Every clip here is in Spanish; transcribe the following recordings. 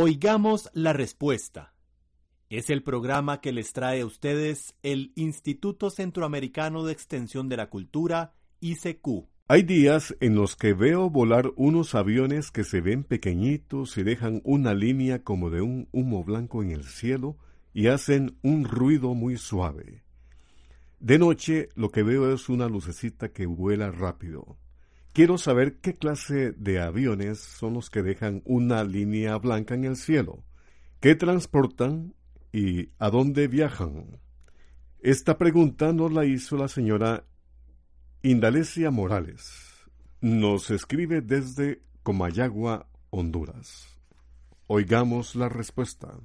Oigamos la respuesta. Es el programa que les trae a ustedes el Instituto Centroamericano de Extensión de la Cultura, ICQ. Hay días en los que veo volar unos aviones que se ven pequeñitos y dejan una línea como de un humo blanco en el cielo y hacen un ruido muy suave. De noche lo que veo es una lucecita que vuela rápido. Quiero saber qué clase de aviones son los que dejan una línea blanca en el cielo, qué transportan y a dónde viajan. Esta pregunta nos la hizo la señora Indalecia Morales. Nos escribe desde Comayagua, Honduras. Oigamos la respuesta.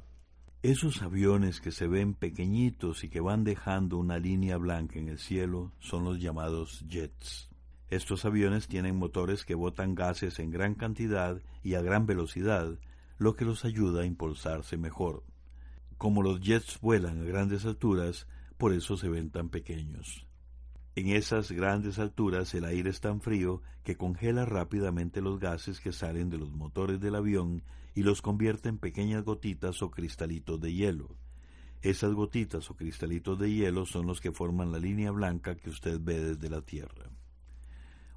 Esos aviones que se ven pequeñitos y que van dejando una línea blanca en el cielo son los llamados jets. Estos aviones tienen motores que botan gases en gran cantidad y a gran velocidad, lo que los ayuda a impulsarse mejor. Como los jets vuelan a grandes alturas, por eso se ven tan pequeños. En esas grandes alturas el aire es tan frío que congela rápidamente los gases que salen de los motores del avión y los convierte en pequeñas gotitas o cristalitos de hielo. Esas gotitas o cristalitos de hielo son los que forman la línea blanca que usted ve desde la Tierra.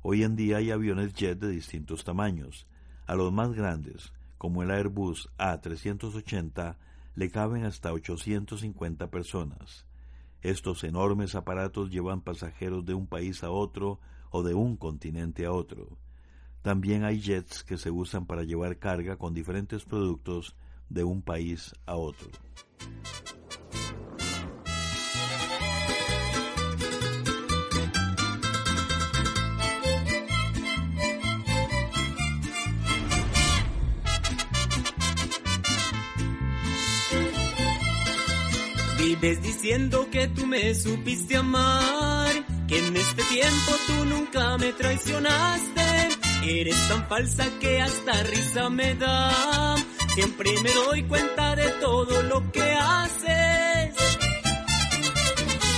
Hoy en día hay aviones jet de distintos tamaños. A los más grandes, como el Airbus A380, le caben hasta 850 personas. Estos enormes aparatos llevan pasajeros de un país a otro o de un continente a otro. También hay jets que se usan para llevar carga con diferentes productos de un país a otro. Vives diciendo que tú me supiste amar, que en este tiempo tú nunca me traicionaste. Eres tan falsa que hasta risa me da. Siempre me doy cuenta de todo lo que haces.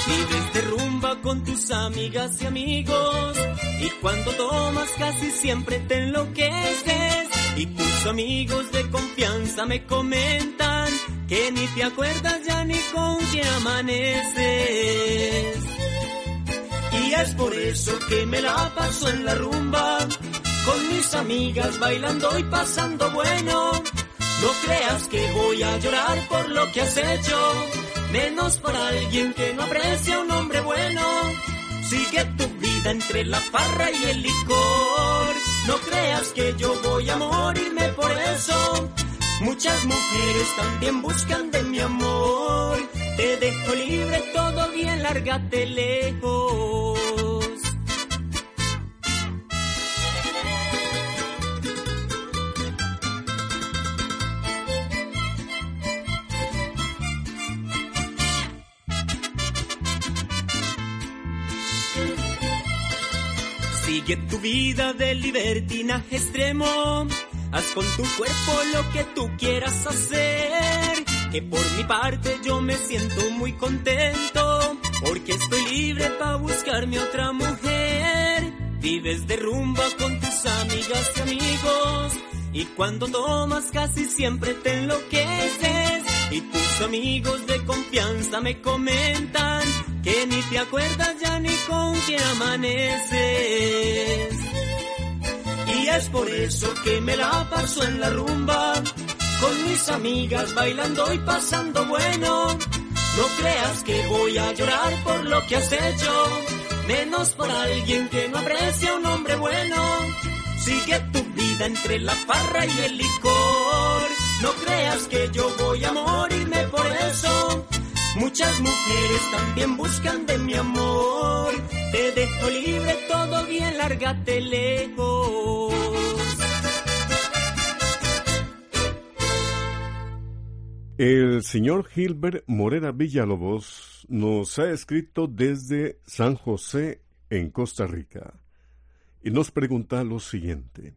Vives de rumba con tus amigas y amigos. Y cuando tomas casi siempre te enloqueces. Y tus amigos de confianza me comentan que ni te acuerdas ya ni con quién amaneces. Y es por eso que me la paso en la rumba, con mis amigas bailando y pasando bueno. No creas que voy a llorar por lo que has hecho, menos por alguien que no aprecia un hombre bueno. Sigue tu vida entre la farra y el licor. No creas que yo voy a morirme por eso. Muchas mujeres también buscan de mi amor. Te dejo libre, todo bien, lárgate lejos. Sigue tu vida de libertinaje extremo. Haz con tu cuerpo lo que tú quieras hacer. Que por mi parte yo me siento muy contento. Porque estoy libre para buscarme otra mujer. Vives de rumba con tus amigas y amigos. Y cuando tomas casi siempre te enloqueces. Y tus amigos de confianza me comentan que ni te acuerdas ya ni con quién amaneces. Y es por eso que me la paso en la rumba, con mis amigas bailando y pasando bueno. No creas que voy a llorar por lo que has hecho, menos por alguien que no aprecia a un hombre bueno. Sigue tu vida entre la parra y el licor. No creas que yo voy a morirme por eso. Muchas mujeres también buscan de mi amor. Te dejo libre, todo bien, lárgate lejos. El señor Gilbert Morera Villalobos nos ha escrito desde San José, en Costa Rica, y nos pregunta lo siguiente.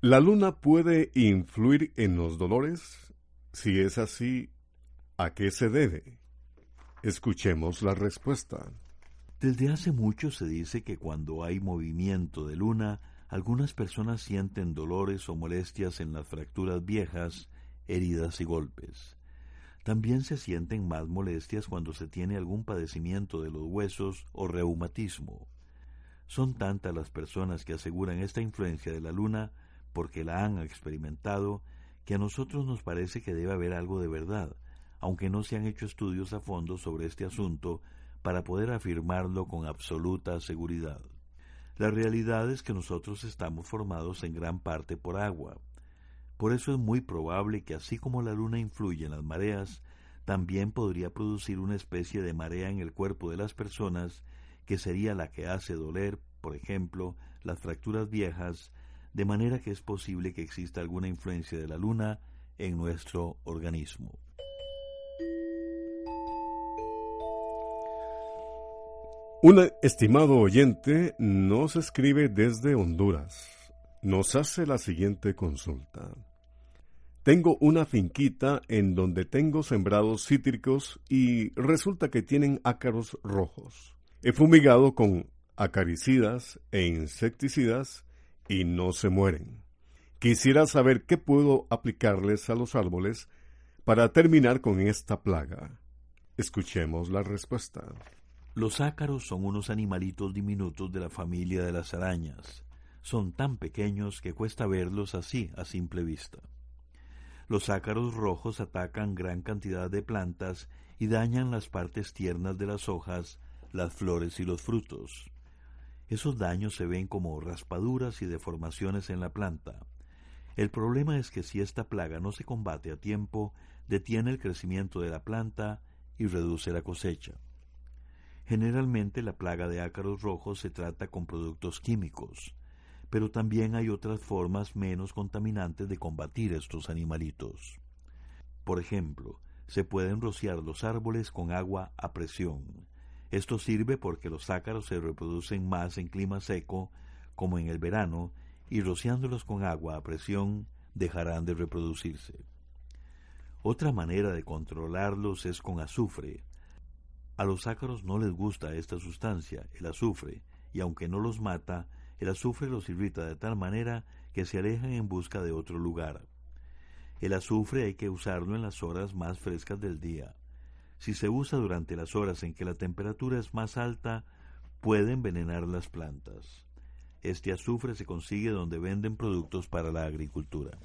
¿La luna puede influir en los dolores? Si es así, ¿a qué se debe? Escuchemos la respuesta. Desde hace mucho se dice que cuando hay movimiento de luna, algunas personas sienten dolores o molestias en las fracturas viejas, heridas y golpes. También se sienten más molestias cuando se tiene algún padecimiento de los huesos o reumatismo. Son tantas las personas que aseguran esta influencia de la luna porque la han experimentado que a nosotros nos parece que debe haber algo de verdad, aunque no se han hecho estudios a fondo sobre este asunto para poder afirmarlo con absoluta seguridad. La realidad es que nosotros estamos formados en gran parte por agua, por eso es muy probable que así como la luna influye en las mareas, también podría producir una especie de marea en el cuerpo de las personas que sería la que hace doler, por ejemplo, las fracturas viejas, de manera que es posible que exista alguna influencia de la luna en nuestro organismo. Un estimado oyente nos escribe desde Honduras. Nos hace la siguiente consulta. Tengo una finquita en donde tengo sembrados cítricos y resulta que tienen ácaros rojos. He fumigado con acaricidas e insecticidas y no se mueren. Quisiera saber qué puedo aplicarles a los árboles para terminar con esta plaga. Escuchemos la respuesta. Los ácaros son unos animalitos diminutos de la familia de las arañas. Son tan pequeños que cuesta verlos así a simple vista. Los ácaros rojos atacan gran cantidad de plantas y dañan las partes tiernas de las hojas, las flores y los frutos. Esos daños se ven como raspaduras y deformaciones en la planta. El problema es que si esta plaga no se combate a tiempo, detiene el crecimiento de la planta y reduce la cosecha. Generalmente la plaga de ácaros rojos se trata con productos químicos pero también hay otras formas menos contaminantes de combatir estos animalitos. Por ejemplo, se pueden rociar los árboles con agua a presión. Esto sirve porque los ácaros se reproducen más en clima seco, como en el verano, y rociándolos con agua a presión dejarán de reproducirse. Otra manera de controlarlos es con azufre. A los ácaros no les gusta esta sustancia, el azufre, y aunque no los mata, el azufre los irrita de tal manera que se alejan en busca de otro lugar. El azufre hay que usarlo en las horas más frescas del día. Si se usa durante las horas en que la temperatura es más alta, puede envenenar las plantas. Este azufre se consigue donde venden productos para la agricultura.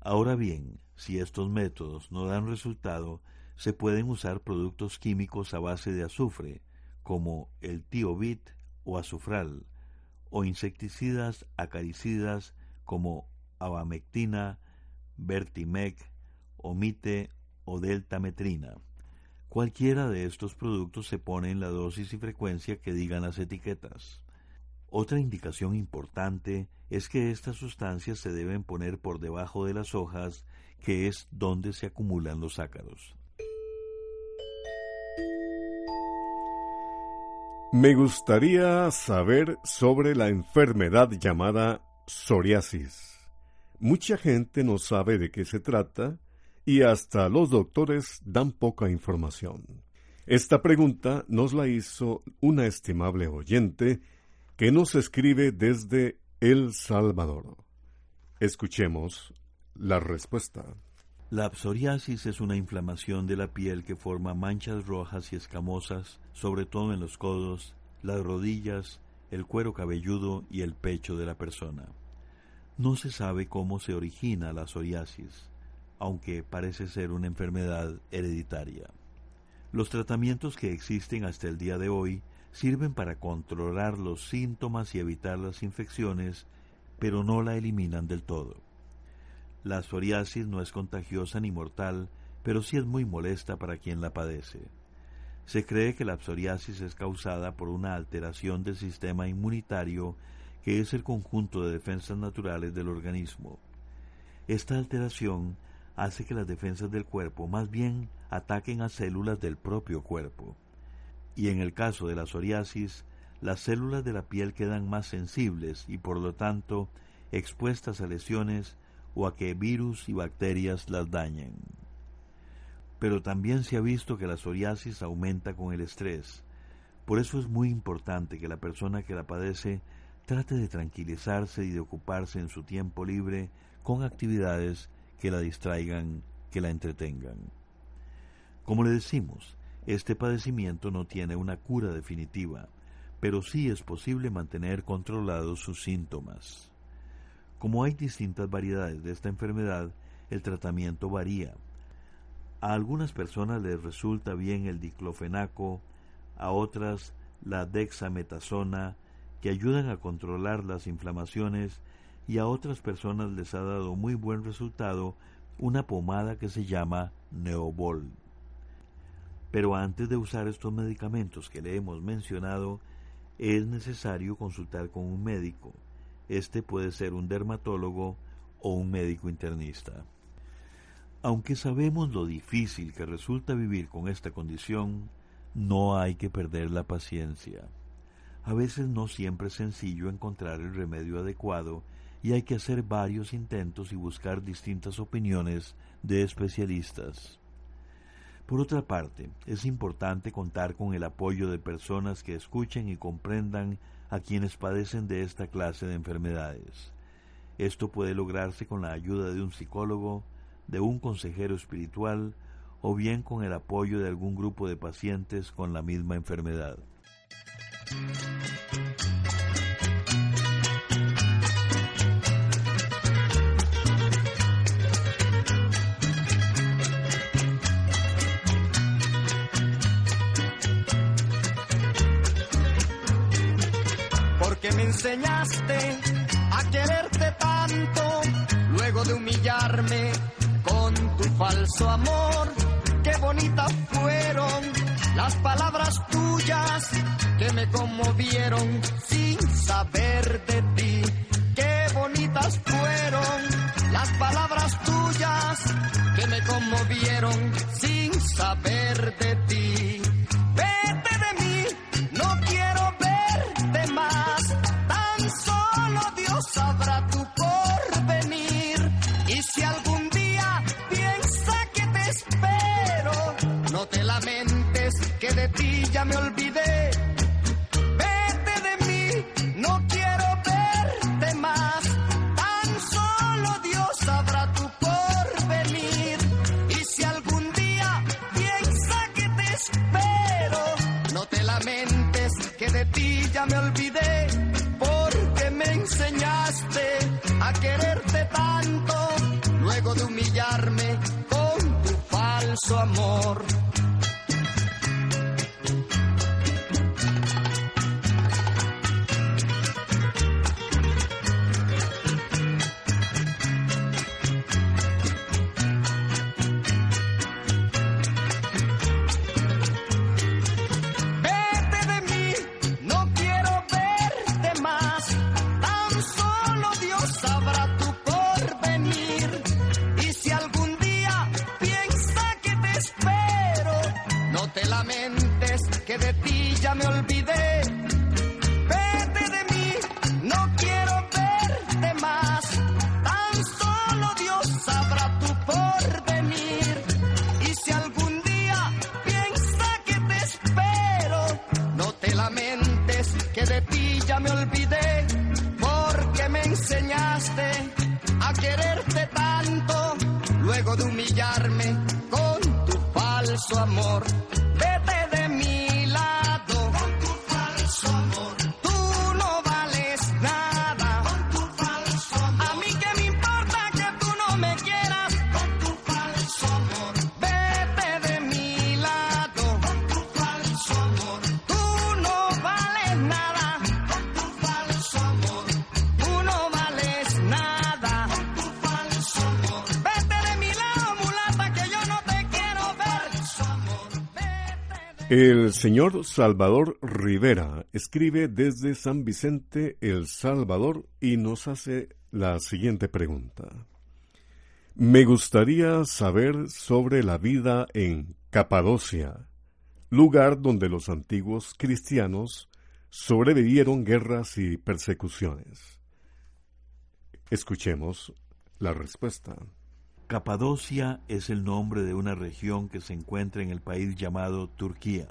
Ahora bien, si estos métodos no dan resultado, se pueden usar productos químicos a base de azufre, como el tiobit o azufral, o insecticidas acaricidas como abamectina, vertimec, omite o deltametrina. Cualquiera de estos productos se pone en la dosis y frecuencia que digan las etiquetas. Otra indicación importante es que estas sustancias se deben poner por debajo de las hojas, que es donde se acumulan los ácaros. Me gustaría saber sobre la enfermedad llamada psoriasis. Mucha gente no sabe de qué se trata y hasta los doctores dan poca información. Esta pregunta nos la hizo una estimable oyente que nos escribe desde El Salvador. Escuchemos la respuesta. La psoriasis es una inflamación de la piel que forma manchas rojas y escamosas, sobre todo en los codos, las rodillas, el cuero cabelludo y el pecho de la persona. No se sabe cómo se origina la psoriasis, aunque parece ser una enfermedad hereditaria. Los tratamientos que existen hasta el día de hoy sirven para controlar los síntomas y evitar las infecciones, pero no la eliminan del todo. La psoriasis no es contagiosa ni mortal, pero sí es muy molesta para quien la padece. Se cree que la psoriasis es causada por una alteración del sistema inmunitario que es el conjunto de defensas naturales del organismo. Esta alteración hace que las defensas del cuerpo más bien ataquen a células del propio cuerpo. Y en el caso de la psoriasis, las células de la piel quedan más sensibles y por lo tanto expuestas a lesiones o a que virus y bacterias las dañen. Pero también se ha visto que la psoriasis aumenta con el estrés. Por eso es muy importante que la persona que la padece trate de tranquilizarse y de ocuparse en su tiempo libre con actividades que la distraigan, que la entretengan. Como le decimos, este padecimiento no tiene una cura definitiva, pero sí es posible mantener controlados sus síntomas. Como hay distintas variedades de esta enfermedad, el tratamiento varía. A algunas personas les resulta bien el diclofenaco, a otras la dexametasona, que ayudan a controlar las inflamaciones, y a otras personas les ha dado muy buen resultado una pomada que se llama Neobol. Pero antes de usar estos medicamentos que le hemos mencionado, es necesario consultar con un médico. Este puede ser un dermatólogo o un médico internista. Aunque sabemos lo difícil que resulta vivir con esta condición, no hay que perder la paciencia. A veces no siempre es sencillo encontrar el remedio adecuado y hay que hacer varios intentos y buscar distintas opiniones de especialistas. Por otra parte, es importante contar con el apoyo de personas que escuchen y comprendan a quienes padecen de esta clase de enfermedades. Esto puede lograrse con la ayuda de un psicólogo, de un consejero espiritual o bien con el apoyo de algún grupo de pacientes con la misma enfermedad. Enseñaste a quererte tanto, luego de humillarme con tu falso amor. Qué bonitas fueron las palabras tuyas que me conmovieron sin saber de ti. Qué bonitas fueron las palabras tuyas que me conmovieron sin saber que de ti ya me olvidé. Vete de mí, no quiero verte más. Tan solo Dios sabrá tu porvenir. Y si algún día piensa que te espero, no te lamentes que de ti ya me olvidé. Porque me enseñaste a quererte tanto, luego de humillarme con tu falso amor. El señor Salvador Rivera escribe desde San Vicente, El Salvador, y nos hace la siguiente pregunta. Me gustaría saber sobre la vida en Capadocia, lugar donde los antiguos cristianos sobrevivieron guerras y persecuciones. Escuchemos la respuesta. Capadocia es el nombre de una región que se encuentra en el país llamado Turquía.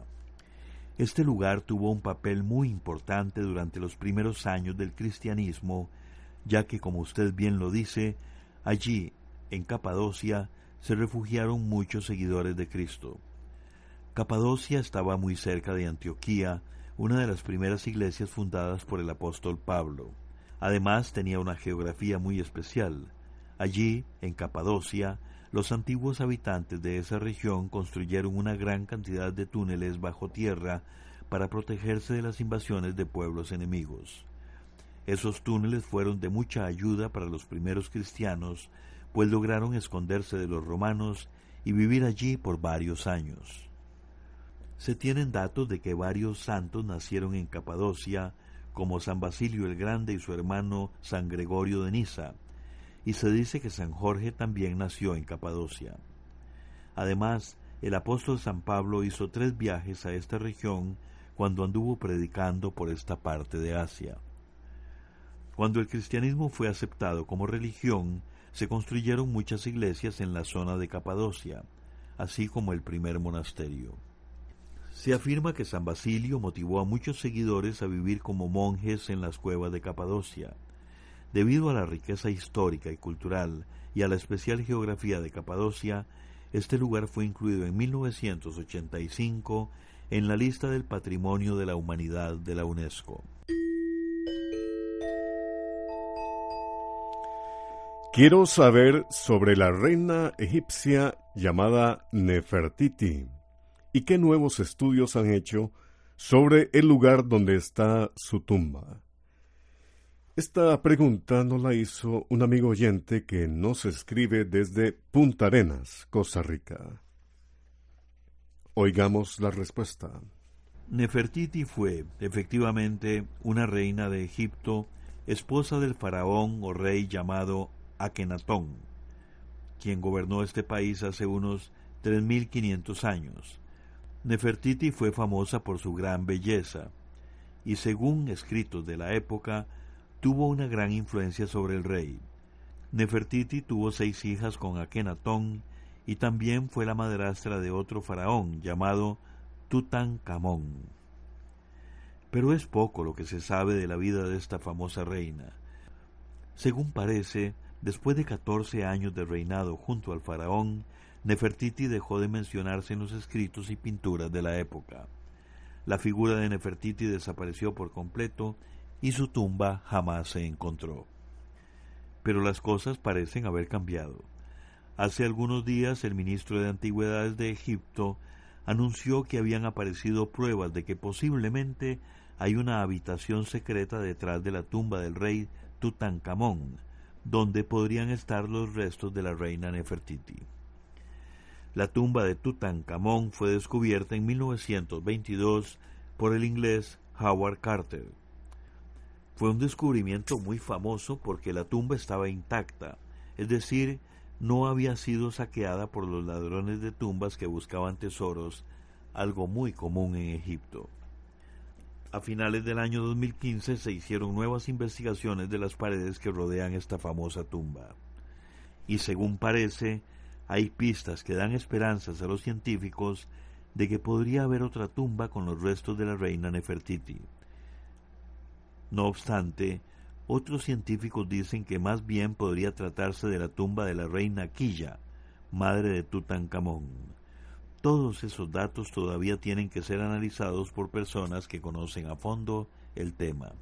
Este lugar tuvo un papel muy importante durante los primeros años del cristianismo, ya que, como usted bien lo dice, allí, en Capadocia, se refugiaron muchos seguidores de Cristo. Capadocia estaba muy cerca de Antioquía, una de las primeras iglesias fundadas por el apóstol Pablo. Además tenía una geografía muy especial. Allí, en Capadocia, los antiguos habitantes de esa región construyeron una gran cantidad de túneles bajo tierra para protegerse de las invasiones de pueblos enemigos. Esos túneles fueron de mucha ayuda para los primeros cristianos, pues lograron esconderse de los romanos y vivir allí por varios años. Se tienen datos de que varios santos nacieron en Capadocia, como San Basilio el Grande y su hermano San Gregorio de Niza, y se dice que San Jorge también nació en Capadocia. Además, el apóstol San Pablo hizo tres viajes a esta región cuando anduvo predicando por esta parte de Asia. Cuando el cristianismo fue aceptado como religión, se construyeron muchas iglesias en la zona de Capadocia, así como el primer monasterio. Se afirma que San Basilio motivó a muchos seguidores a vivir como monjes en las cuevas de Capadocia. Debido a la riqueza histórica y cultural y a la especial geografía de Capadocia, este lugar fue incluido en 1985 en la lista del Patrimonio de la Humanidad de la UNESCO. Quiero saber sobre la reina egipcia llamada Nefertiti y qué nuevos estudios han hecho sobre el lugar donde está su tumba. Esta pregunta nos la hizo un amigo oyente que nos escribe desde Punta Arenas, Costa Rica. Oigamos la respuesta. Nefertiti fue, efectivamente, una reina de Egipto, esposa del faraón o rey llamado Akenatón, quien gobernó este país hace unos 3.500 años. Nefertiti fue famosa por su gran belleza, y según escritos de la época, tuvo una gran influencia sobre el rey. Nefertiti tuvo seis hijas con Akenatón y también fue la madrastra de otro faraón llamado Tutankamón. Pero es poco lo que se sabe de la vida de esta famosa reina. Según parece, después de catorce años de reinado junto al faraón, Nefertiti dejó de mencionarse en los escritos y pinturas de la época. La figura de Nefertiti desapareció por completo y su tumba jamás se encontró. Pero las cosas parecen haber cambiado. Hace algunos días el ministro de Antigüedades de Egipto anunció que habían aparecido pruebas de que posiblemente hay una habitación secreta detrás de la tumba del rey Tutankamón, donde podrían estar los restos de la reina Nefertiti. La tumba de Tutankamón fue descubierta en 1922 por el inglés Howard Carter. Fue un descubrimiento muy famoso porque la tumba estaba intacta, es decir, no había sido saqueada por los ladrones de tumbas que buscaban tesoros, algo muy común en Egipto. A finales del año 2015 se hicieron nuevas investigaciones de las paredes que rodean esta famosa tumba. Y según parece, hay pistas que dan esperanzas a los científicos de que podría haber otra tumba con los restos de la reina Nefertiti. No obstante, otros científicos dicen que más bien podría tratarse de la tumba de la reina Quilla, madre de Tutankamón. Todos esos datos todavía tienen que ser analizados por personas que conocen a fondo el tema.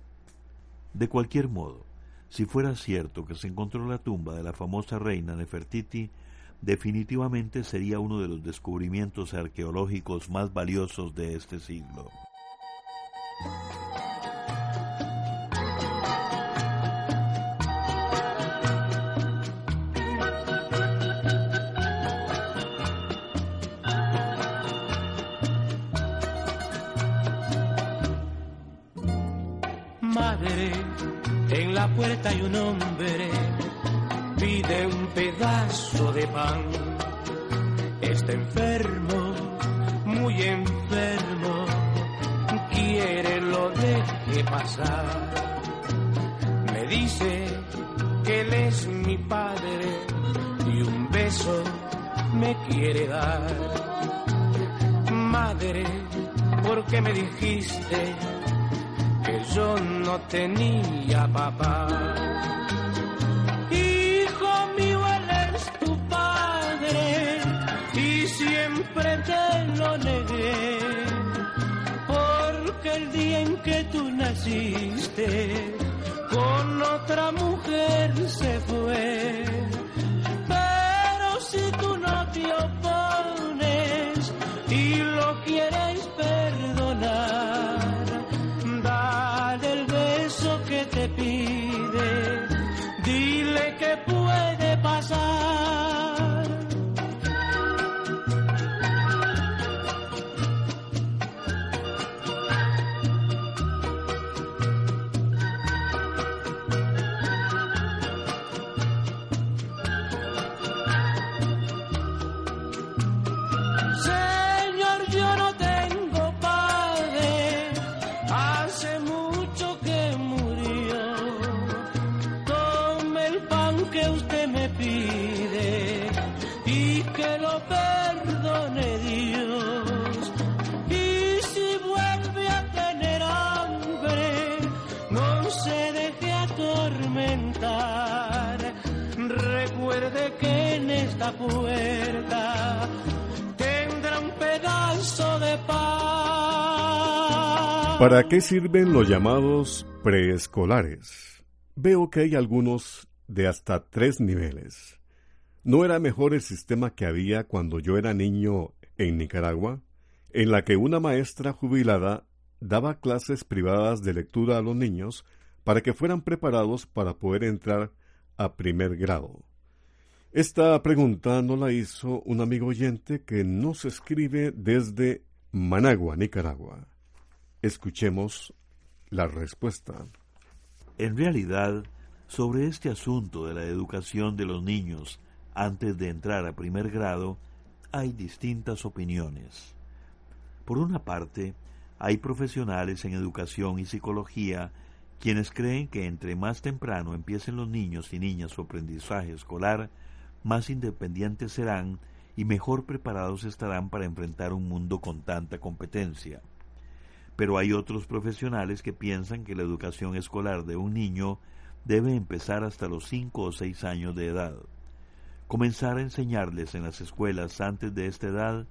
De cualquier modo, si fuera cierto que se encontró la tumba de la famosa reina Nefertiti, definitivamente sería uno de los descubrimientos arqueológicos más valiosos de este siglo. Madre, en la puerta hay un hombre, pide un pedazo de pan. Está enfermo, muy enfermo, quiere lo deje pasar. Me dice que él es mi padre y un beso me quiere dar. Madre, ¿por qué me dijiste? Yo no tenía papá. Hijo mío, él es tu padre y siempre te lo negué. Porque el día en que tú naciste, con otra mujer puerta tendrá un pedazo de pan. ¿Para qué sirven los llamados preescolares? Veo que hay algunos de hasta tres niveles. ¿No era mejor el sistema que había cuando yo era niño en Nicaragua, en la que una maestra jubilada daba clases privadas de lectura a los niños para que fueran preparados para poder entrar a primer grado? Esta pregunta no la hizo un amigo oyente que nos escribe desde Managua, Nicaragua. Escuchemos la respuesta. En realidad, sobre este asunto de la educación de los niños antes de entrar a primer grado, hay distintas opiniones. Por una parte, hay profesionales en educación y psicología quienes creen que entre más temprano empiecen los niños y niñas su aprendizaje escolar, más independientes serán y mejor preparados estarán para enfrentar un mundo con tanta competencia. Pero hay otros profesionales que piensan que la educación escolar de un niño debe empezar hasta los cinco o seis años de edad. Comenzar a enseñarles en las escuelas antes de esta edad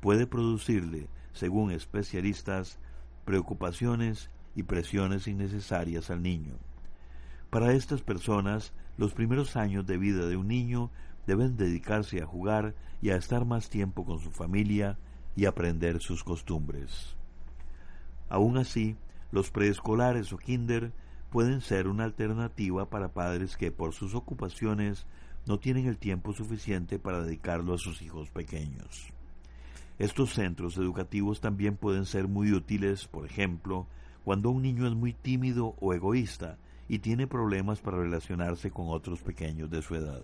puede producirle, según especialistas, preocupaciones y presiones innecesarias al niño. Para estas personas, los primeros años de vida de un niño deben dedicarse a jugar y a estar más tiempo con su familia y aprender sus costumbres. Aún así, los preescolares o kinder pueden ser una alternativa para padres que por sus ocupaciones no tienen el tiempo suficiente para dedicarlo a sus hijos pequeños. Estos centros educativos también pueden ser muy útiles, por ejemplo, cuando un niño es muy tímido o egoísta y tiene problemas para relacionarse con otros pequeños de su edad.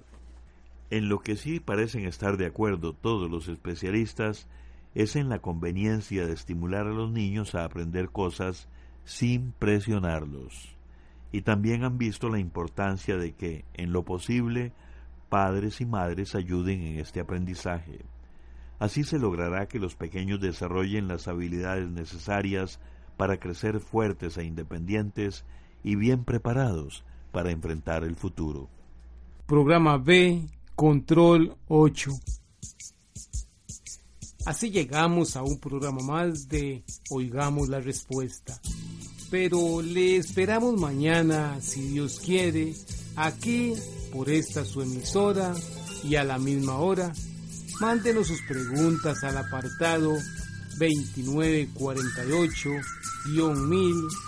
En lo que sí parecen estar de acuerdo todos los especialistas es en la conveniencia de estimular a los niños a aprender cosas sin presionarlos. Y también han visto la importancia de que, en lo posible, padres y madres ayuden en este aprendizaje. Así se logrará que los pequeños desarrollen las habilidades necesarias para crecer fuertes e independientes y bien preparados para enfrentar el futuro. Programa B, Control 8. Así llegamos a un programa más de Oigamos la Respuesta. Pero le esperamos mañana, si Dios quiere, aquí por esta su emisora y a la misma hora. Mándenos sus preguntas al apartado 2948-1000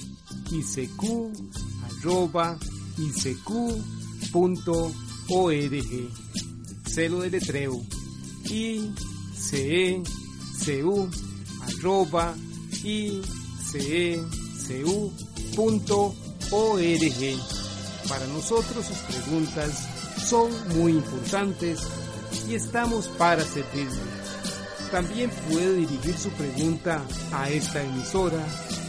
isq.org. Celo de letreo i c e icecu.org. Para nosotros sus preguntas son muy importantes y estamos para servirle. También puede dirigir su pregunta a esta emisora